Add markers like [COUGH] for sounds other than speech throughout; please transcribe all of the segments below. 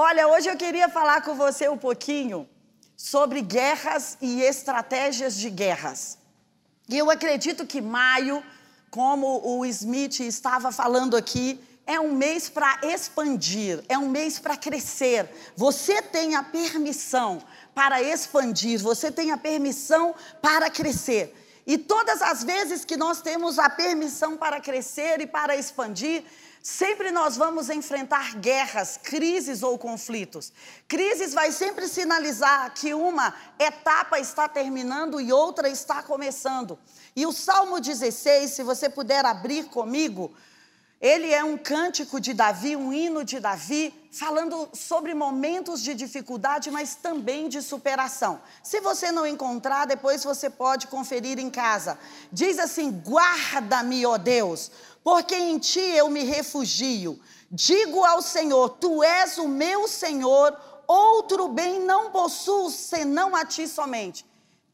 Olha, hoje eu queria falar com você um pouquinho sobre guerras e estratégias de guerras. E eu acredito que maio, como o Smith estava falando aqui, é um mês para expandir, é um mês para crescer. Você tem a permissão para expandir, você tem a permissão para crescer. E todas as vezes que nós temos a permissão para crescer e para expandir, Sempre nós vamos enfrentar guerras, crises ou conflitos. Crises vai sempre sinalizar que uma etapa está terminando e outra está começando. E o Salmo 16, se você puder abrir comigo, ele é um cântico de Davi, um hino de Davi, falando sobre momentos de dificuldade, mas também de superação. Se você não encontrar, depois você pode conferir em casa. Diz assim: Guarda-me, ó Deus, porque em ti eu me refugio. Digo ao Senhor: Tu és o meu Senhor, outro bem não possuo senão a ti somente.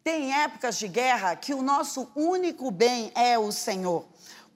Tem épocas de guerra que o nosso único bem é o Senhor.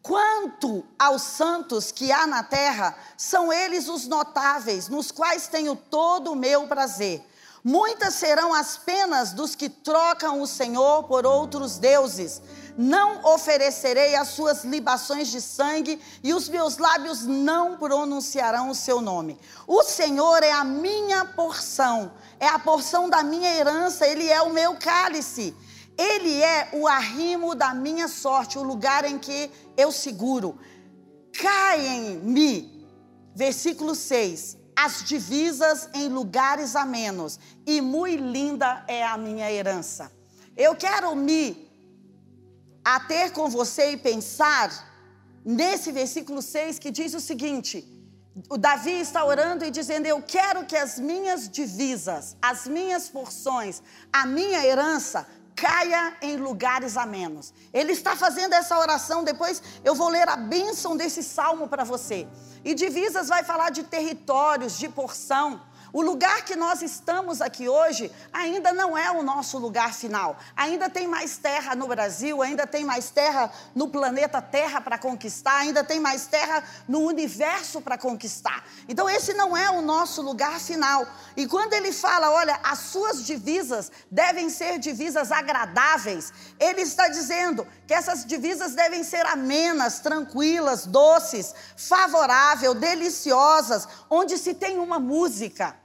Quanto aos santos que há na terra, são eles os notáveis, nos quais tenho todo o meu prazer. Muitas serão as penas dos que trocam o Senhor por outros deuses não oferecerei as suas libações de sangue, e os meus lábios não pronunciarão o seu nome. O Senhor é a minha porção, é a porção da minha herança, ele é o meu cálice. Ele é o arrimo da minha sorte, o lugar em que eu seguro. Caem-me, versículo 6, as divisas em lugares amenos, e muito linda é a minha herança. Eu quero me a ter com você e pensar nesse versículo 6 que diz o seguinte: o Davi está orando e dizendo: Eu quero que as minhas divisas, as minhas porções, a minha herança caia em lugares a menos. Ele está fazendo essa oração, depois eu vou ler a bênção desse salmo para você. E divisas vai falar de territórios, de porção. O lugar que nós estamos aqui hoje ainda não é o nosso lugar final. Ainda tem mais terra no Brasil, ainda tem mais terra no planeta Terra para conquistar, ainda tem mais terra no universo para conquistar. Então, esse não é o nosso lugar final. E quando ele fala, olha, as suas divisas devem ser divisas agradáveis, ele está dizendo que essas divisas devem ser amenas, tranquilas, doces, favoráveis, deliciosas, onde se tem uma música.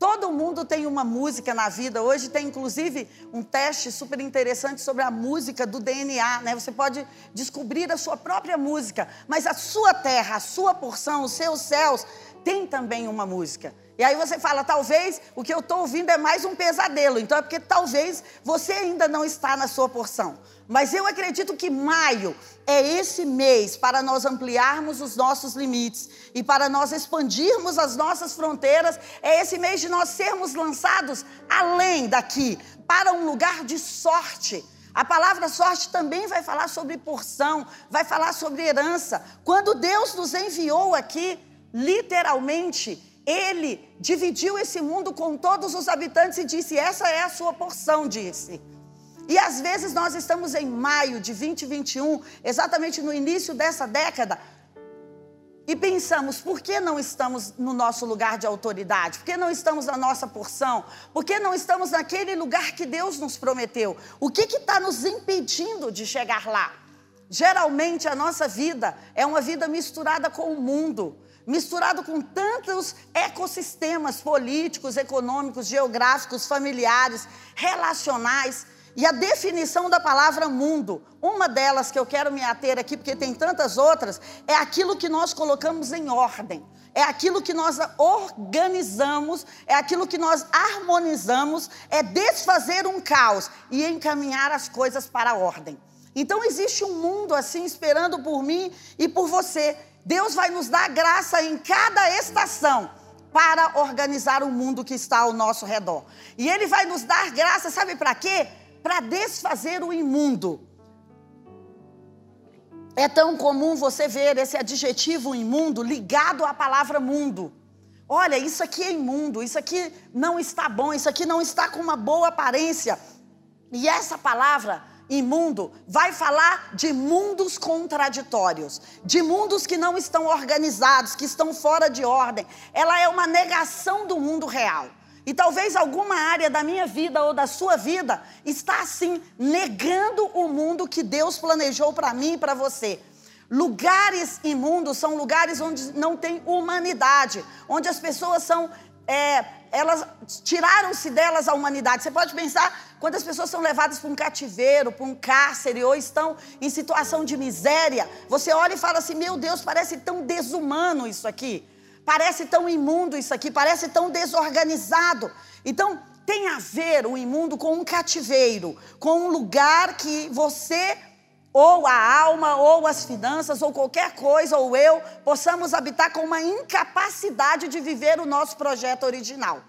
Todo mundo tem uma música na vida. Hoje tem inclusive um teste super interessante sobre a música do DNA, né? Você pode descobrir a sua própria música, mas a sua terra, a sua porção, os seus céus tem também uma música. E aí você fala, talvez o que eu estou ouvindo é mais um pesadelo. Então é porque talvez você ainda não está na sua porção. Mas eu acredito que maio é esse mês para nós ampliarmos os nossos limites e para nós expandirmos as nossas fronteiras. É esse mês de nós sermos lançados além daqui, para um lugar de sorte. A palavra sorte também vai falar sobre porção, vai falar sobre herança. Quando Deus nos enviou aqui, literalmente, Ele dividiu esse mundo com todos os habitantes e disse: Essa é a sua porção, disse. E às vezes nós estamos em maio de 2021, exatamente no início dessa década, e pensamos, por que não estamos no nosso lugar de autoridade? Por que não estamos na nossa porção? Por que não estamos naquele lugar que Deus nos prometeu? O que está nos impedindo de chegar lá? Geralmente a nossa vida é uma vida misturada com o mundo, misturado com tantos ecossistemas políticos, econômicos, geográficos, familiares, relacionais. E a definição da palavra mundo, uma delas que eu quero me ater aqui, porque tem tantas outras, é aquilo que nós colocamos em ordem. É aquilo que nós organizamos, é aquilo que nós harmonizamos, é desfazer um caos e encaminhar as coisas para a ordem. Então existe um mundo assim esperando por mim e por você. Deus vai nos dar graça em cada estação para organizar o mundo que está ao nosso redor. E Ele vai nos dar graça, sabe para quê? Para desfazer o imundo. É tão comum você ver esse adjetivo imundo ligado à palavra mundo. Olha, isso aqui é imundo, isso aqui não está bom, isso aqui não está com uma boa aparência. E essa palavra imundo vai falar de mundos contraditórios, de mundos que não estão organizados, que estão fora de ordem. Ela é uma negação do mundo real. E talvez alguma área da minha vida ou da sua vida está assim negando o mundo que Deus planejou para mim e para você. Lugares imundos são lugares onde não tem humanidade, onde as pessoas são é, elas tiraram-se delas a humanidade. Você pode pensar quantas pessoas são levadas para um cativeiro, para um cárcere, ou estão em situação de miséria. Você olha e fala assim: meu Deus, parece tão desumano isso aqui. Parece tão imundo isso aqui, parece tão desorganizado. Então, tem a ver o imundo com um cativeiro, com um lugar que você, ou a alma, ou as finanças, ou qualquer coisa, ou eu, possamos habitar com uma incapacidade de viver o nosso projeto original.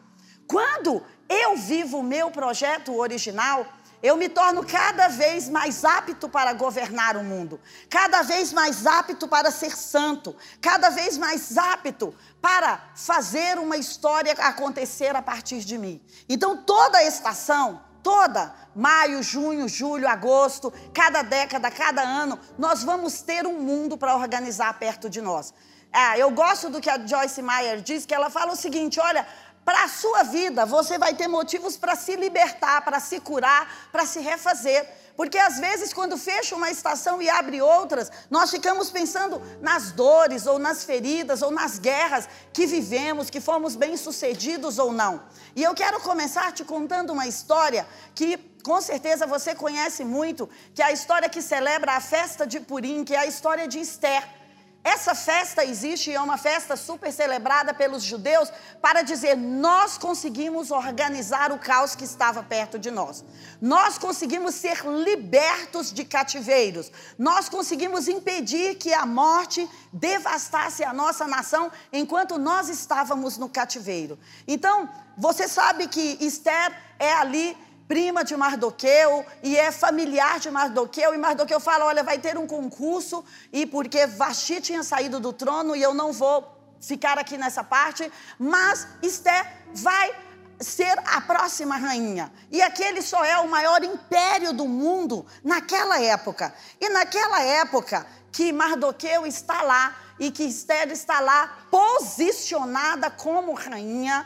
Quando eu vivo o meu projeto original, eu me torno cada vez mais apto para governar o mundo, cada vez mais apto para ser santo, cada vez mais apto para fazer uma história acontecer a partir de mim. Então, toda a estação, toda, maio, junho, julho, agosto, cada década, cada ano, nós vamos ter um mundo para organizar perto de nós. Ah, eu gosto do que a Joyce Meyer diz, que ela fala o seguinte: olha, para a sua vida, você vai ter motivos para se libertar, para se curar, para se refazer. Porque às vezes, quando fecha uma estação e abre outras, nós ficamos pensando nas dores, ou nas feridas, ou nas guerras que vivemos, que fomos bem-sucedidos ou não. E eu quero começar te contando uma história que com certeza você conhece muito, que é a história que celebra a festa de Purim, que é a história de Esther. Essa festa existe e é uma festa super celebrada pelos judeus para dizer: nós conseguimos organizar o caos que estava perto de nós. Nós conseguimos ser libertos de cativeiros. Nós conseguimos impedir que a morte devastasse a nossa nação enquanto nós estávamos no cativeiro. Então, você sabe que Esther é ali prima de Mardoqueu e é familiar de Mardoqueu. E Mardoqueu fala: Olha, vai ter um concurso, e porque Vasti tinha saído do trono e eu não vou ficar aqui nessa parte, mas Esté vai ser a próxima rainha. E aquele só é o maior império do mundo naquela época. E naquela época que Mardoqueu está lá e que Esther está lá posicionada como rainha,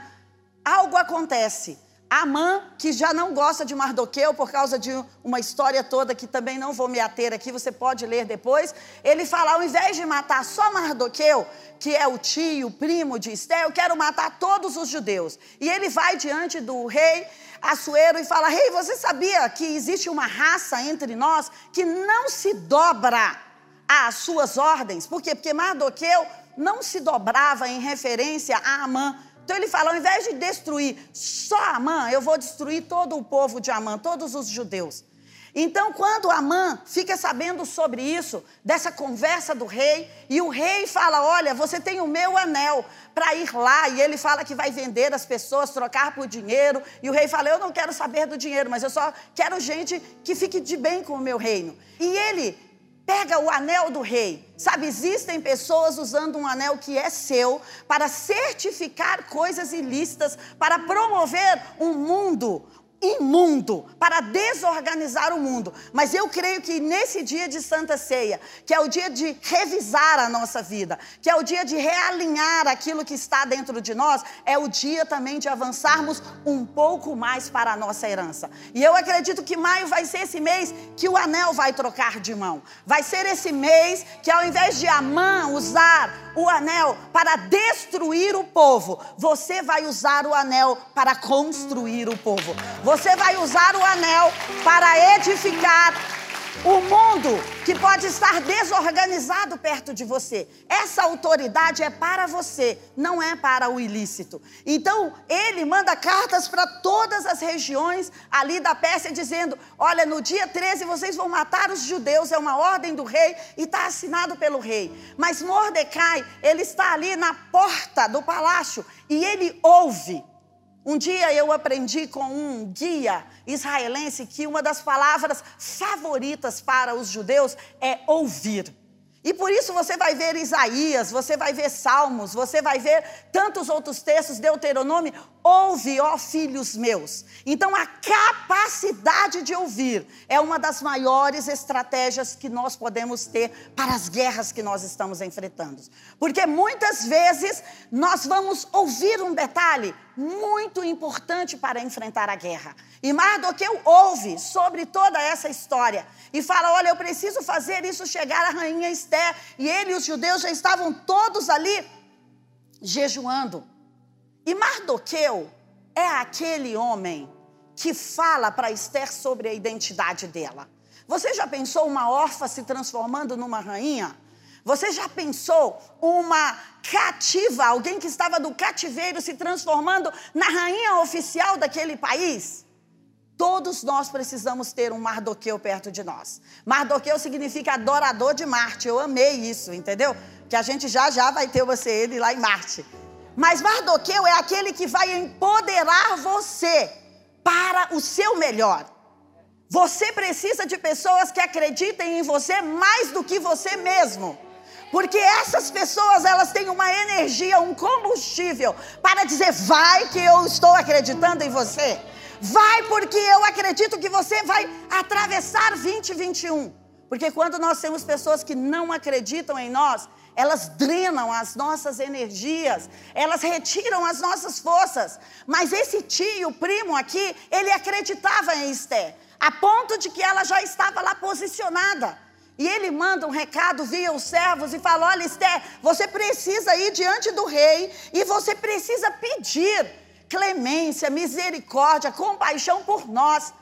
algo acontece. Amã, que já não gosta de Mardoqueu por causa de uma história toda que também não vou me ater aqui, você pode ler depois. Ele fala: ao invés de matar só Mardoqueu, que é o tio, o primo de Esté, eu quero matar todos os judeus. E ele vai diante do rei Assuero e fala: Rei, você sabia que existe uma raça entre nós que não se dobra às suas ordens? Por quê? Porque Mardoqueu não se dobrava em referência a Amã então ele fala: ao invés de destruir só Amã, eu vou destruir todo o povo de Amã, todos os judeus. Então, quando Amã fica sabendo sobre isso, dessa conversa do rei, e o rei fala: Olha, você tem o meu anel para ir lá, e ele fala que vai vender as pessoas, trocar por dinheiro, e o rei fala: Eu não quero saber do dinheiro, mas eu só quero gente que fique de bem com o meu reino. E ele Pega o anel do rei. Sabe, existem pessoas usando um anel que é seu para certificar coisas ilícitas, para promover um mundo, imundo para desorganizar o mundo. Mas eu creio que nesse dia de Santa Ceia, que é o dia de revisar a nossa vida, que é o dia de realinhar aquilo que está dentro de nós, é o dia também de avançarmos um pouco mais para a nossa herança. E eu acredito que maio vai ser esse mês que o anel vai trocar de mão. Vai ser esse mês que ao invés de Amã usar o anel para destruir o povo, você vai usar o anel para construir o povo. Você vai usar o anel para edificar o mundo que pode estar desorganizado perto de você. Essa autoridade é para você, não é para o ilícito. Então, ele manda cartas para todas as regiões ali da Pérsia, dizendo: Olha, no dia 13 vocês vão matar os judeus, é uma ordem do rei e está assinado pelo rei. Mas Mordecai, ele está ali na porta do palácio e ele ouve um dia eu aprendi com um guia israelense que uma das palavras favoritas para os judeus é ouvir. E por isso você vai ver Isaías, você vai ver Salmos, você vai ver tantos outros textos, Deuteronômio. Ouve, ó filhos meus. Então a capacidade de ouvir é uma das maiores estratégias que nós podemos ter para as guerras que nós estamos enfrentando. Porque muitas vezes nós vamos ouvir um detalhe muito importante para enfrentar a guerra. E Mardoqueu ouve sobre toda essa história e fala: Olha, eu preciso fazer isso chegar à rainha Esther. E ele e os judeus já estavam todos ali jejuando. E Mardoqueu é aquele homem que fala para Esther sobre a identidade dela. Você já pensou uma órfã se transformando numa rainha? Você já pensou uma cativa, alguém que estava do cativeiro se transformando na rainha oficial daquele país? Todos nós precisamos ter um Mardoqueu perto de nós. Mardoqueu significa adorador de Marte. Eu amei isso, entendeu? Que a gente já já vai ter você ele lá em Marte. Mas Mardoqueu é aquele que vai empoderar você para o seu melhor. Você precisa de pessoas que acreditem em você mais do que você mesmo. Porque essas pessoas, elas têm uma energia, um combustível para dizer: vai que eu estou acreditando em você. Vai porque eu acredito que você vai atravessar 2021. Porque quando nós temos pessoas que não acreditam em nós, elas drenam as nossas energias, elas retiram as nossas forças. Mas esse tio, primo aqui, ele acreditava em Esther, a ponto de que ela já estava lá posicionada. E ele manda um recado via os servos e fala: Olha, Esther, você precisa ir diante do rei e você precisa pedir clemência, misericórdia, compaixão por nós.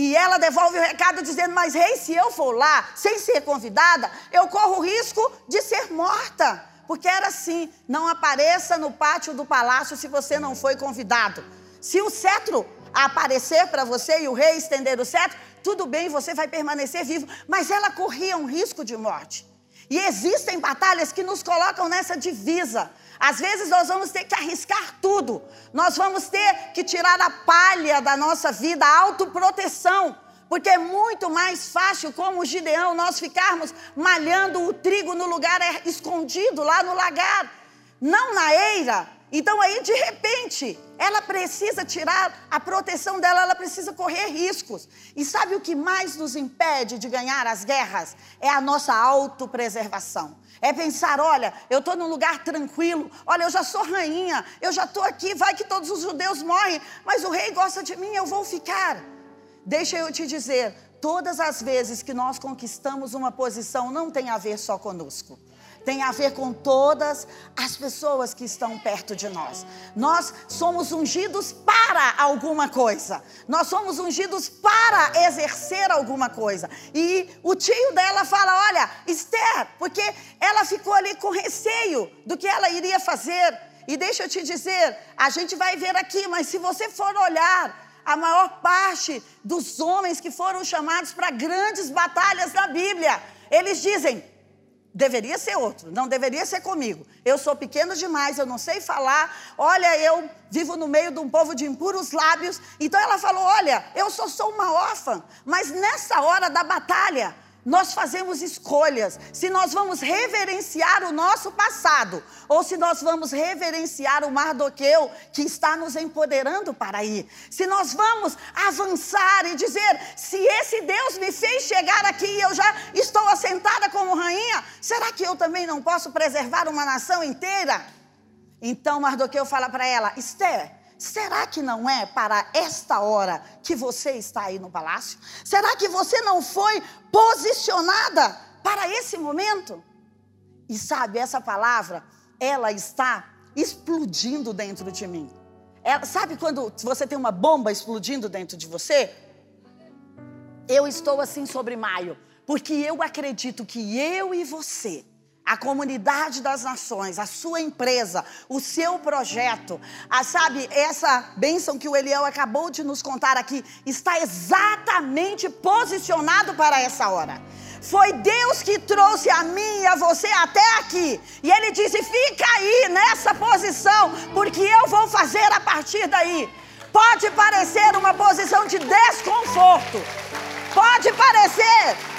E ela devolve o recado dizendo: Mas, rei, se eu for lá sem ser convidada, eu corro o risco de ser morta. Porque era assim: não apareça no pátio do palácio se você não foi convidado. Se o cetro aparecer para você e o rei estender o cetro, tudo bem, você vai permanecer vivo, mas ela corria um risco de morte. E existem batalhas que nos colocam nessa divisa. Às vezes nós vamos ter que arriscar tudo. Nós vamos ter que tirar a palha da nossa vida, a autoproteção. Porque é muito mais fácil, como o Gideão, nós ficarmos malhando o trigo no lugar escondido, lá no lagar, não na eira, então aí de repente, ela precisa tirar a proteção dela, ela precisa correr riscos. E sabe o que mais nos impede de ganhar as guerras? É a nossa autopreservação. É pensar, olha, eu estou num lugar tranquilo, olha, eu já sou rainha, eu já estou aqui, vai que todos os judeus morrem, mas o rei gosta de mim, eu vou ficar. Deixa eu te dizer, todas as vezes que nós conquistamos uma posição, não tem a ver só conosco tem a ver com todas as pessoas que estão perto de nós. Nós somos ungidos para alguma coisa. Nós somos ungidos para exercer alguma coisa. E o tio dela fala: Olha, Esther, porque ela ficou ali com receio do que ela iria fazer. E deixa eu te dizer, a gente vai ver aqui, mas se você for olhar, a maior parte dos homens que foram chamados para grandes batalhas na Bíblia, eles dizem: Deveria ser outro, não deveria ser comigo. Eu sou pequeno demais, eu não sei falar. Olha, eu vivo no meio de um povo de impuros lábios. Então ela falou: Olha, eu só sou uma órfã, mas nessa hora da batalha, nós fazemos escolhas. Se nós vamos reverenciar o nosso passado, ou se nós vamos reverenciar o Mardoqueu que está nos empoderando para ir. Se nós vamos avançar e dizer: se esse Deus me fez chegar aqui e eu já estou assentada como rainha, será que eu também não posso preservar uma nação inteira? Então Mardoqueu fala para ela: Esther, Será que não é para esta hora que você está aí no palácio? Será que você não foi posicionada para esse momento? E sabe, essa palavra, ela está explodindo dentro de mim. Ela, sabe quando você tem uma bomba explodindo dentro de você? Eu estou assim sobre maio, porque eu acredito que eu e você a comunidade das nações, a sua empresa, o seu projeto, a, sabe, essa bênção que o Eliel acabou de nos contar aqui, está exatamente posicionado para essa hora. Foi Deus que trouxe a mim e a você até aqui. E Ele disse: fica aí nessa posição, porque eu vou fazer a partir daí. Pode parecer uma posição de desconforto, pode parecer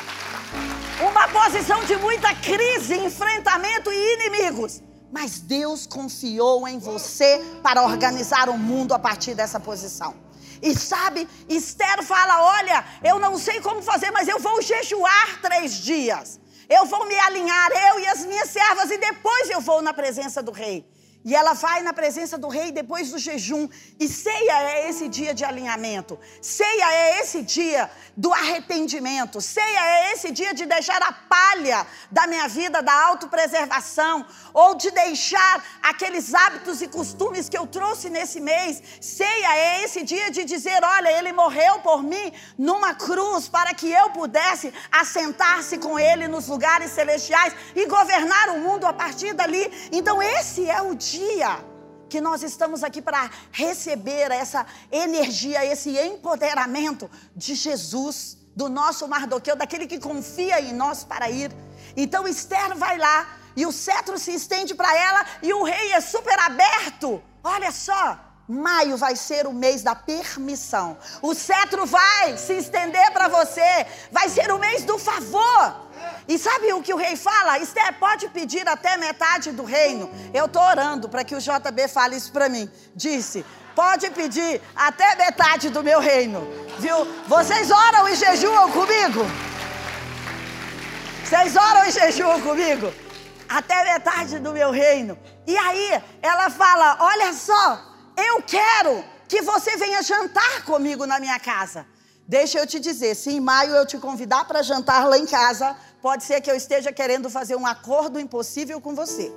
uma posição de muita crise, enfrentamento e inimigos. Mas Deus confiou em você para organizar o mundo a partir dessa posição. E sabe, Esther fala: Olha, eu não sei como fazer, mas eu vou jejuar três dias. Eu vou me alinhar, eu e as minhas servas, e depois eu vou na presença do rei. E ela vai na presença do rei depois do jejum. E ceia é esse dia de alinhamento. Ceia é esse dia do arrependimento. Ceia é esse dia de deixar a palha da minha vida, da autopreservação. Ou de deixar aqueles hábitos e costumes que eu trouxe nesse mês. Ceia é esse dia de dizer: olha, ele morreu por mim numa cruz para que eu pudesse assentar-se com ele nos lugares celestiais e governar o mundo a partir dali. Então, esse é o dia dia que nós estamos aqui para receber essa energia, esse empoderamento de Jesus, do nosso Mardoqueu, daquele que confia em nós para ir. Então Esther vai lá e o cetro se estende para ela e o rei é super aberto. Olha só, Maio vai ser o mês da permissão. O cetro vai se estender para você. Vai ser o mês do favor. E sabe o que o rei fala? Esther pode pedir até metade do reino. Eu estou orando para que o JB fale isso para mim. Disse: pode pedir até metade do meu reino. Viu? Vocês oram e jejuam comigo? Vocês oram e jejuam comigo? Até metade do meu reino. E aí ela fala: Olha só, eu quero que você venha jantar comigo na minha casa. Deixa eu te dizer, se em maio eu te convidar para jantar lá em casa, pode ser que eu esteja querendo fazer um acordo impossível com você.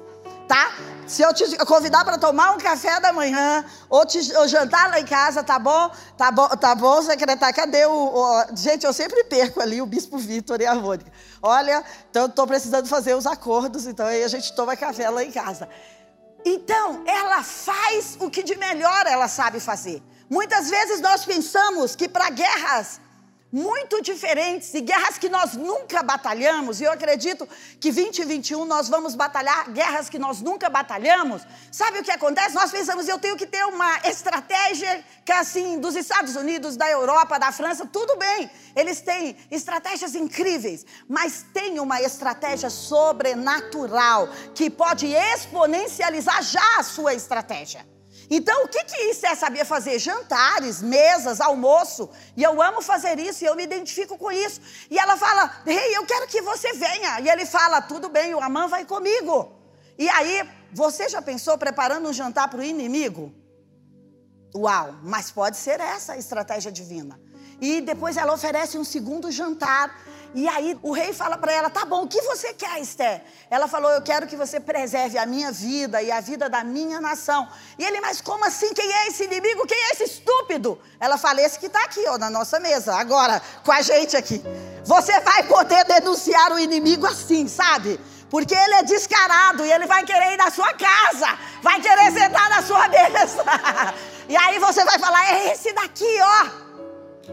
Tá? Se eu te convidar para tomar um café da manhã ou, te, ou jantar lá em casa, tá bom? Tá bom, tá bom, secretário? Cadê o, o Gente, eu sempre perco ali o bispo Vitor e a Mônica. Olha, então estou precisando fazer os acordos, então aí a gente toma café lá em casa. Então, ela faz o que de melhor ela sabe fazer. Muitas vezes nós pensamos que para guerras muito diferentes e guerras que nós nunca batalhamos, e eu acredito que 2021 nós vamos batalhar guerras que nós nunca batalhamos. Sabe o que acontece? Nós pensamos, eu tenho que ter uma estratégia que assim, dos Estados Unidos, da Europa, da França, tudo bem. Eles têm estratégias incríveis, mas tem uma estratégia sobrenatural que pode exponencializar já a sua estratégia. Então, o que, que Esther sabia fazer? Jantares, mesas, almoço. E eu amo fazer isso e eu me identifico com isso. E ela fala: Rei, eu quero que você venha. E ele fala: Tudo bem, o Amã vai comigo. E aí, você já pensou preparando um jantar para o inimigo? Uau, mas pode ser essa a estratégia divina. E depois ela oferece um segundo jantar e aí o rei fala para ela: tá bom, o que você quer, Esther? Ela falou: eu quero que você preserve a minha vida e a vida da minha nação. E ele, mas como assim? Quem é esse inimigo? Quem é esse estúpido? Ela fala: esse que está aqui, ó, na nossa mesa, agora, com a gente aqui. Você vai poder denunciar o inimigo assim, sabe? Porque ele é descarado e ele vai querer ir na sua casa, vai querer sentar na sua [LAUGHS] mesa. e aí você vai falar: é esse daqui, ó.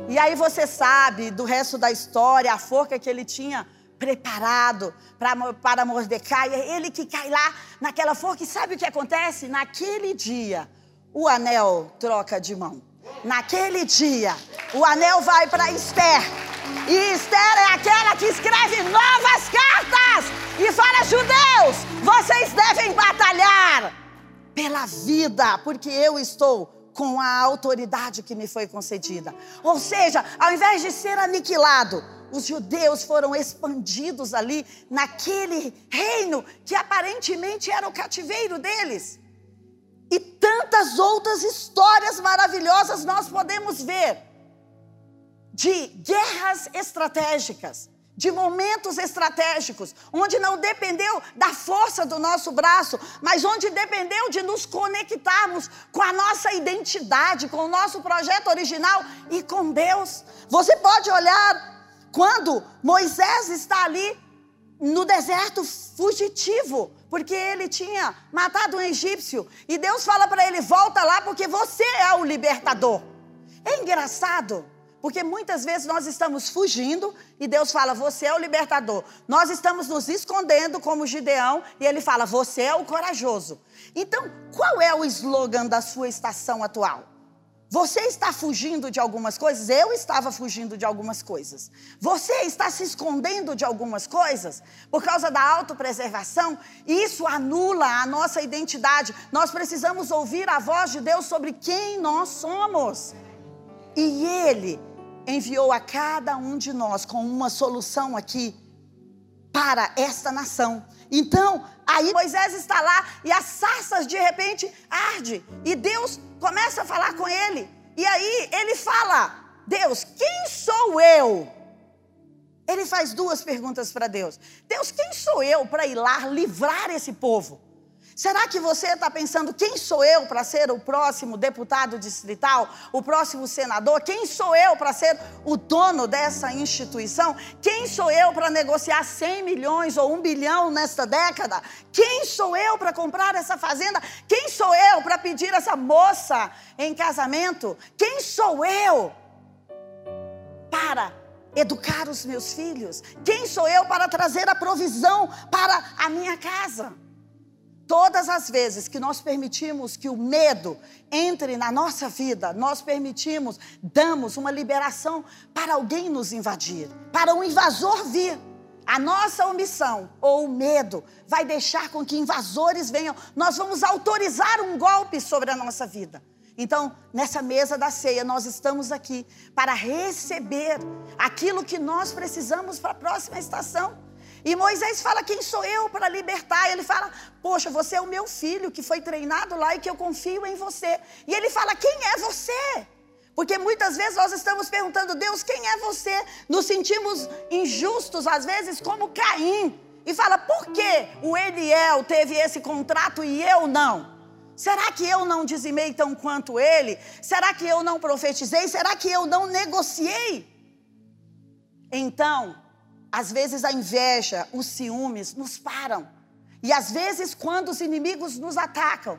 E aí você sabe do resto da história, a forca que ele tinha preparado pra, para Mordecai, é ele que cai lá naquela forca. E sabe o que acontece? Naquele dia, o anel troca de mão. Naquele dia, o anel vai para Esther. E Esther é aquela que escreve novas cartas e fala: judeus, vocês devem batalhar pela vida, porque eu estou com a autoridade que me foi concedida. Ou seja, ao invés de ser aniquilado, os judeus foram expandidos ali naquele reino que aparentemente era o cativeiro deles. E tantas outras histórias maravilhosas nós podemos ver de guerras estratégicas de momentos estratégicos, onde não dependeu da força do nosso braço, mas onde dependeu de nos conectarmos com a nossa identidade, com o nosso projeto original e com Deus. Você pode olhar quando Moisés está ali no deserto fugitivo, porque ele tinha matado um egípcio, e Deus fala para ele: volta lá, porque você é o libertador. É engraçado porque muitas vezes nós estamos fugindo e Deus fala, você é o libertador. Nós estamos nos escondendo como Gideão e ele fala, você é o corajoso. Então, qual é o slogan da sua estação atual? Você está fugindo de algumas coisas? Eu estava fugindo de algumas coisas. Você está se escondendo de algumas coisas por causa da autopreservação? Isso anula a nossa identidade. Nós precisamos ouvir a voz de Deus sobre quem nós somos. E Ele enviou a cada um de nós com uma solução aqui para esta nação. Então, aí Moisés está lá e as sarças de repente arde e Deus começa a falar com ele. E aí ele fala: Deus, quem sou eu? Ele faz duas perguntas para Deus: Deus, quem sou eu para ir lá livrar esse povo? Será que você está pensando quem sou eu para ser o próximo deputado distrital, o próximo senador? Quem sou eu para ser o dono dessa instituição? Quem sou eu para negociar 100 milhões ou 1 bilhão nesta década? Quem sou eu para comprar essa fazenda? Quem sou eu para pedir essa moça em casamento? Quem sou eu para educar os meus filhos? Quem sou eu para trazer a provisão para a minha casa? Todas as vezes que nós permitimos que o medo entre na nossa vida, nós permitimos, damos uma liberação para alguém nos invadir, para um invasor vir. A nossa omissão ou o medo vai deixar com que invasores venham. Nós vamos autorizar um golpe sobre a nossa vida. Então, nessa mesa da ceia, nós estamos aqui para receber aquilo que nós precisamos para a próxima estação. E Moisés fala: Quem sou eu para libertar? Ele fala: Poxa, você é o meu filho que foi treinado lá e que eu confio em você. E ele fala: Quem é você? Porque muitas vezes nós estamos perguntando, Deus, quem é você? Nos sentimos injustos, às vezes, como Caim. E fala, por que o Eliel teve esse contrato e eu não? Será que eu não dizimei tão quanto ele? Será que eu não profetizei? Será que eu não negociei? Então, às vezes a inveja, os ciúmes nos param. E às vezes, quando os inimigos nos atacam,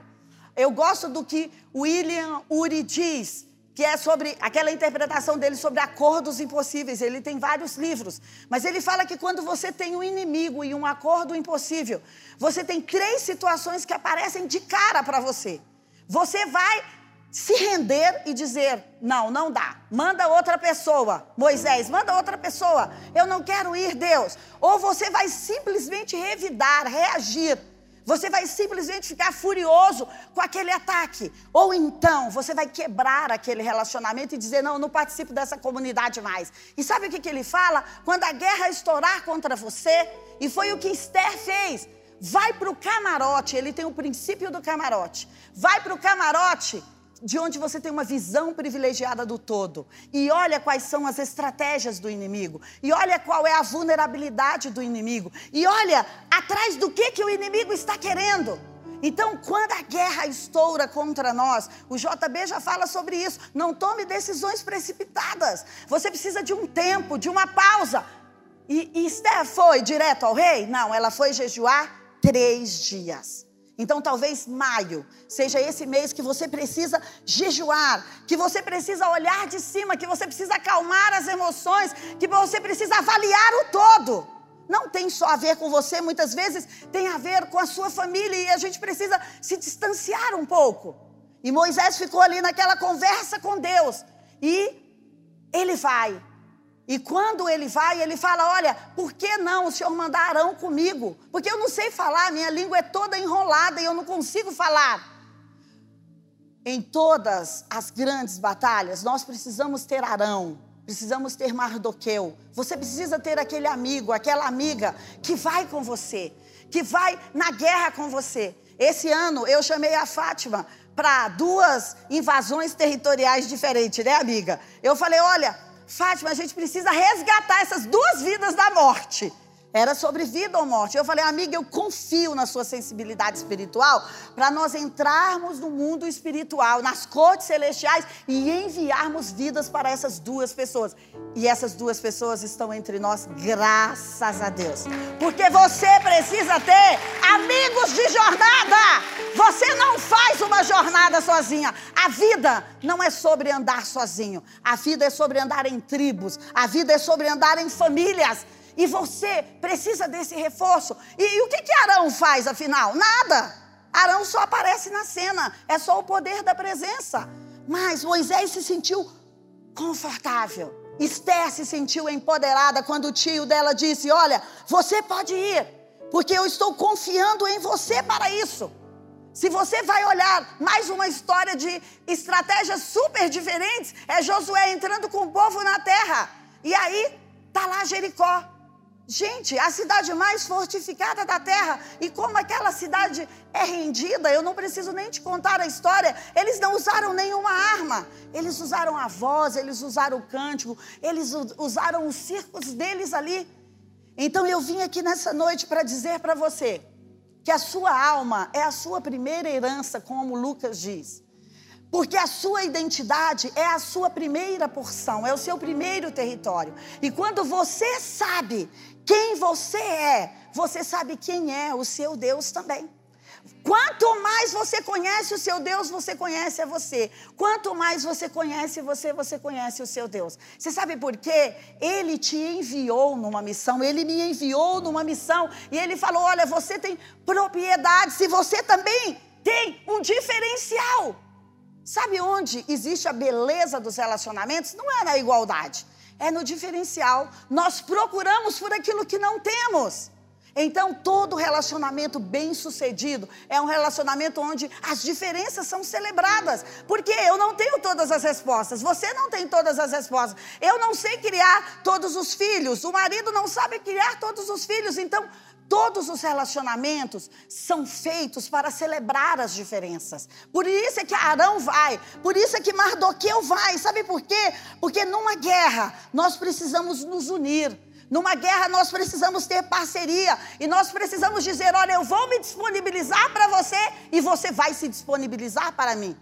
eu gosto do que William Uri diz, que é sobre aquela interpretação dele sobre acordos impossíveis. Ele tem vários livros, mas ele fala que quando você tem um inimigo e um acordo impossível, você tem três situações que aparecem de cara para você. Você vai se render e dizer: não, não dá. Manda outra pessoa. Moisés, manda outra pessoa. Eu não quero ir, Deus. Ou você vai simplesmente revidar, reagir. Você vai simplesmente ficar furioso com aquele ataque. Ou então você vai quebrar aquele relacionamento e dizer: não, eu não participo dessa comunidade mais. E sabe o que, que ele fala? Quando a guerra estourar contra você, e foi o que Esther fez. Vai para o camarote, ele tem o princípio do camarote. Vai para o camarote de onde você tem uma visão privilegiada do todo. E olha quais são as estratégias do inimigo. E olha qual é a vulnerabilidade do inimigo. E olha atrás do que, que o inimigo está querendo. Então, quando a guerra estoura contra nós, o JB já fala sobre isso. Não tome decisões precipitadas. Você precisa de um tempo, de uma pausa. E, e Esther foi direto ao rei? Não, ela foi jejuar três dias. Então, talvez maio seja esse mês que você precisa jejuar, que você precisa olhar de cima, que você precisa acalmar as emoções, que você precisa avaliar o todo. Não tem só a ver com você, muitas vezes tem a ver com a sua família e a gente precisa se distanciar um pouco. E Moisés ficou ali naquela conversa com Deus e ele vai e quando ele vai, ele fala: Olha, por que não o senhor mandar Arão comigo? Porque eu não sei falar, minha língua é toda enrolada e eu não consigo falar. Em todas as grandes batalhas, nós precisamos ter Arão, precisamos ter Mardoqueu. Você precisa ter aquele amigo, aquela amiga que vai com você, que vai na guerra com você. Esse ano eu chamei a Fátima para duas invasões territoriais diferentes, né, amiga? Eu falei: Olha Fátima, a gente precisa resgatar essas duas vidas da morte. Era sobre vida ou morte. Eu falei, amiga, eu confio na sua sensibilidade espiritual para nós entrarmos no mundo espiritual, nas cortes celestiais e enviarmos vidas para essas duas pessoas. E essas duas pessoas estão entre nós, graças a Deus. Porque você precisa ter amigos de jornada. Você não faz uma jornada sozinha. A vida não é sobre andar sozinho. A vida é sobre andar em tribos. A vida é sobre andar em famílias. E você precisa desse reforço. E, e o que, que Arão faz afinal? Nada. Arão só aparece na cena. É só o poder da presença. Mas Moisés se sentiu confortável. Esther se sentiu empoderada quando o tio dela disse: Olha, você pode ir, porque eu estou confiando em você para isso. Se você vai olhar mais uma história de estratégias super diferentes, é Josué entrando com o povo na terra. E aí tá lá Jericó. Gente, a cidade mais fortificada da terra. E como aquela cidade é rendida, eu não preciso nem te contar a história. Eles não usaram nenhuma arma. Eles usaram a voz, eles usaram o cântico, eles usaram os circos deles ali. Então eu vim aqui nessa noite para dizer para você que a sua alma é a sua primeira herança, como Lucas diz. Porque a sua identidade é a sua primeira porção, é o seu primeiro território. E quando você sabe quem você é, você sabe quem é o seu Deus também. Quanto mais você conhece o seu Deus, você conhece a você. Quanto mais você conhece você, você conhece o seu Deus. Você sabe por quê? Ele te enviou numa missão, ele me enviou numa missão e ele falou: "Olha, você tem propriedade, se você também tem um diferencial". Sabe onde existe a beleza dos relacionamentos? Não é na igualdade, é no diferencial. Nós procuramos por aquilo que não temos. Então, todo relacionamento bem-sucedido é um relacionamento onde as diferenças são celebradas. Porque eu não tenho todas as respostas, você não tem todas as respostas. Eu não sei criar todos os filhos, o marido não sabe criar todos os filhos. Então, Todos os relacionamentos são feitos para celebrar as diferenças. Por isso é que Arão vai, por isso é que Mardoqueu vai. Sabe por quê? Porque numa guerra nós precisamos nos unir. Numa guerra nós precisamos ter parceria e nós precisamos dizer: olha, eu vou me disponibilizar para você e você vai se disponibilizar para mim.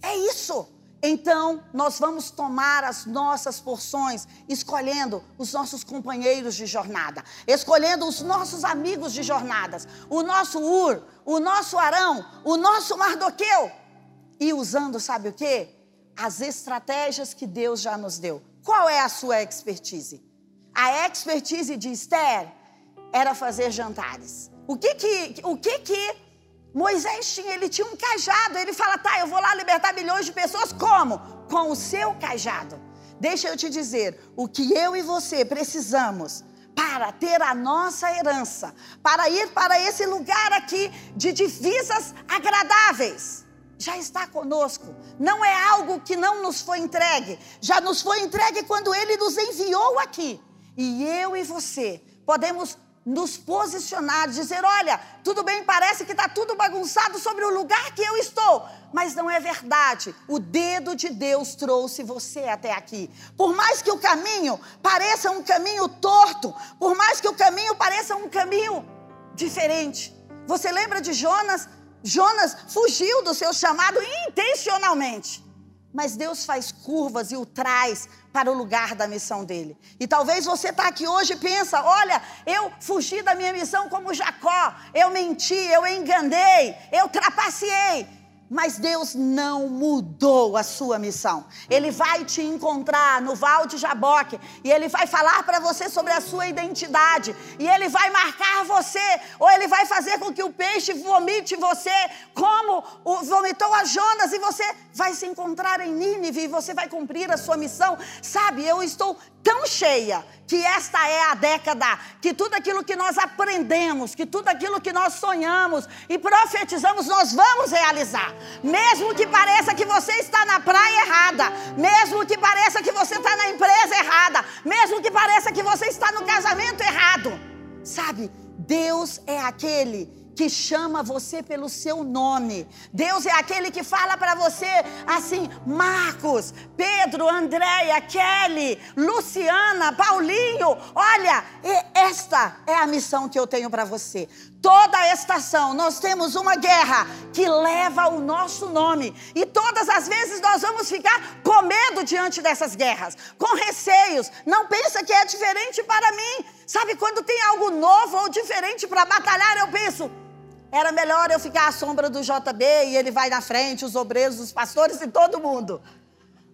É isso. Então, nós vamos tomar as nossas porções, escolhendo os nossos companheiros de jornada, escolhendo os nossos amigos de jornadas, o nosso Ur, o nosso Arão, o nosso Mardoqueu, e usando, sabe o que? As estratégias que Deus já nos deu. Qual é a sua expertise? A expertise de Esther era fazer jantares. O que que, o que, que Moisés tinha, ele tinha um cajado. Ele fala, tá, eu vou lá libertar milhões de pessoas. Como? Com o seu cajado. Deixa eu te dizer, o que eu e você precisamos para ter a nossa herança, para ir para esse lugar aqui de divisas agradáveis, já está conosco. Não é algo que não nos foi entregue. Já nos foi entregue quando ele nos enviou aqui. E eu e você podemos nos posicionar, dizer: olha, tudo bem, parece que está tudo bagunçado sobre o lugar que eu estou, mas não é verdade. O dedo de Deus trouxe você até aqui. Por mais que o caminho pareça um caminho torto, por mais que o caminho pareça um caminho diferente. Você lembra de Jonas? Jonas fugiu do seu chamado intencionalmente. Mas Deus faz curvas e o traz para o lugar da missão dele. E talvez você está aqui hoje e pensa: olha, eu fugi da minha missão como Jacó, eu menti, eu enganei, eu trapaceei. Mas Deus não mudou a sua missão. Ele vai te encontrar no Val de Jaboque e ele vai falar para você sobre a sua identidade. E ele vai marcar você, ou ele vai fazer com que o peixe vomite você, como vomitou a Jonas, e você vai se encontrar em Nínive e você vai cumprir a sua missão. Sabe, eu estou tão cheia que esta é a década que tudo aquilo que nós aprendemos, que tudo aquilo que nós sonhamos e profetizamos, nós vamos realizar. Mesmo que pareça que você está na praia errada, mesmo que pareça que você está na empresa errada, mesmo que pareça que você está no casamento errado. Sabe, Deus é aquele que chama você pelo seu nome. Deus é aquele que fala para você assim: Marcos, Pedro, Andréia, Kelly, Luciana, Paulinho, olha, esta é a missão que eu tenho para você. Toda estação nós temos uma guerra que leva o nosso nome. E todas as vezes nós vamos ficar com medo diante dessas guerras, com receios. Não pensa que é diferente para mim. Sabe quando tem algo novo ou diferente para batalhar, eu penso, era melhor eu ficar à sombra do JB e ele vai na frente, os obreiros, os pastores e todo mundo.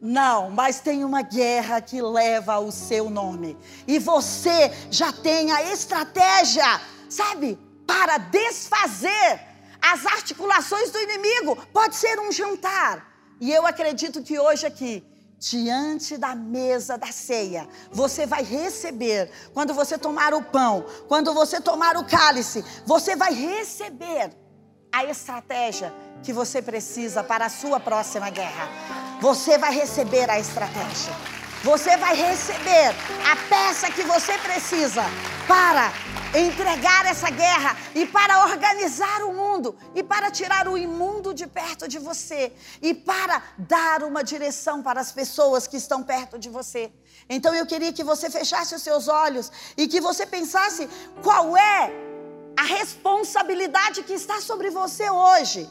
Não, mas tem uma guerra que leva o seu nome. E você já tem a estratégia, sabe, para desfazer as articulações do inimigo. Pode ser um jantar, E eu acredito que hoje aqui, diante da mesa da ceia, você vai receber, quando você tomar o pão, quando você tomar o cálice, você vai receber a estratégia que você precisa para a sua próxima guerra. Você vai receber a estratégia. Você vai receber a peça que você precisa para entregar essa guerra e para organizar o mundo e para tirar o imundo de perto de você e para dar uma direção para as pessoas que estão perto de você. Então eu queria que você fechasse os seus olhos e que você pensasse qual é a responsabilidade que está sobre você hoje.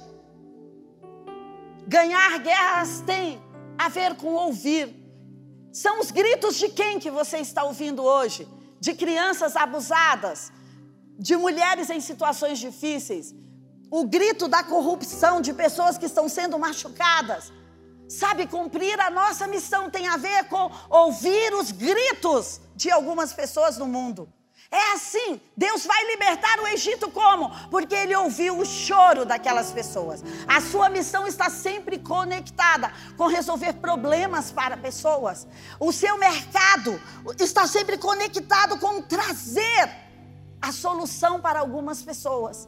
Ganhar guerras tem a ver com ouvir são os gritos de quem que você está ouvindo hoje? De crianças abusadas, de mulheres em situações difíceis, o grito da corrupção de pessoas que estão sendo machucadas. Sabe, cumprir a nossa missão tem a ver com ouvir os gritos de algumas pessoas no mundo. É assim. Deus vai libertar o Egito como? Porque ele ouviu o choro daquelas pessoas. A sua missão está sempre conectada com resolver problemas para pessoas. O seu mercado está sempre conectado com trazer a solução para algumas pessoas.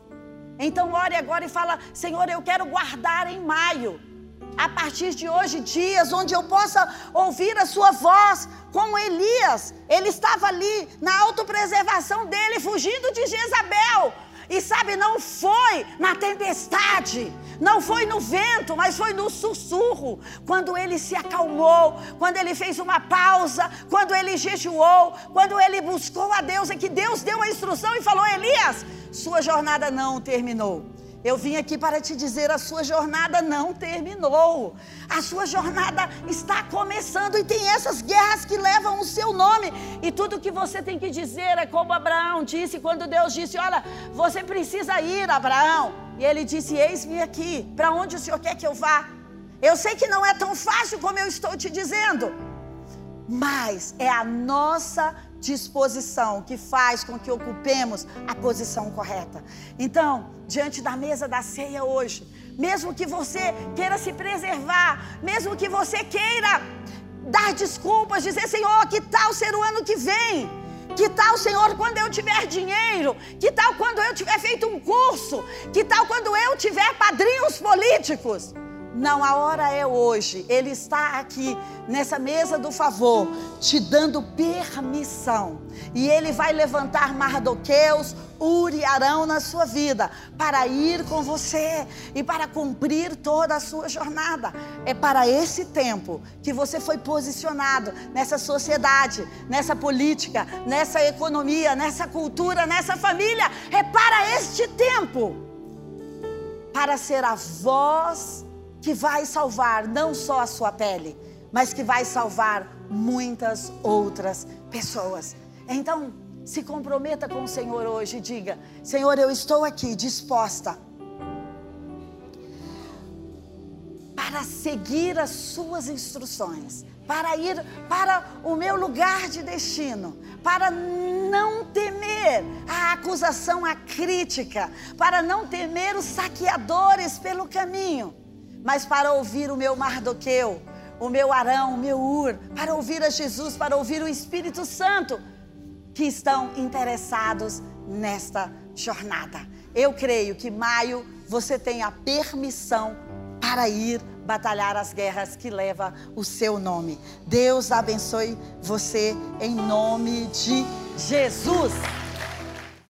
Então ore agora e fala: Senhor, eu quero guardar em maio a partir de hoje dias onde eu possa ouvir a sua voz, como Elias. Ele estava ali na autopreservação dele, fugindo de Jezabel. E sabe, não foi na tempestade, não foi no vento, mas foi no sussurro. Quando ele se acalmou, quando ele fez uma pausa, quando ele jejuou, quando ele buscou a Deus, é que Deus deu a instrução e falou: Elias, sua jornada não terminou. Eu vim aqui para te dizer: a sua jornada não terminou. A sua jornada está começando e tem essas guerras que levam o seu nome. E tudo que você tem que dizer é como Abraão disse quando Deus disse: Olha, você precisa ir, Abraão. E ele disse: Eis-me aqui. Para onde o Senhor quer que eu vá? Eu sei que não é tão fácil como eu estou te dizendo, mas é a nossa disposição que faz com que ocupemos a posição correta. Então, diante da mesa da ceia hoje, mesmo que você queira se preservar, mesmo que você queira dar desculpas, dizer: Senhor, que tal ser o ano que vem? Que tal, Senhor, quando eu tiver dinheiro? Que tal quando eu tiver feito um curso? Que tal quando eu tiver padrinhos políticos? Não, a hora é hoje. Ele está aqui nessa mesa do favor, te dando permissão. E ele vai levantar Mardoqueus, Uri Arão na sua vida para ir com você e para cumprir toda a sua jornada. É para esse tempo que você foi posicionado nessa sociedade, nessa política, nessa economia, nessa cultura, nessa família. É para este tempo para ser a voz que vai salvar não só a sua pele, mas que vai salvar muitas outras pessoas. Então, se comprometa com o Senhor hoje e diga: Senhor, eu estou aqui disposta para seguir as suas instruções, para ir para o meu lugar de destino, para não temer a acusação, a crítica, para não temer os saqueadores pelo caminho mas para ouvir o meu Mardoqueu, o meu Arão, o meu Ur, para ouvir a Jesus, para ouvir o Espírito Santo, que estão interessados nesta jornada. Eu creio que maio você tem a permissão para ir batalhar as guerras que leva o seu nome. Deus abençoe você em nome de Jesus.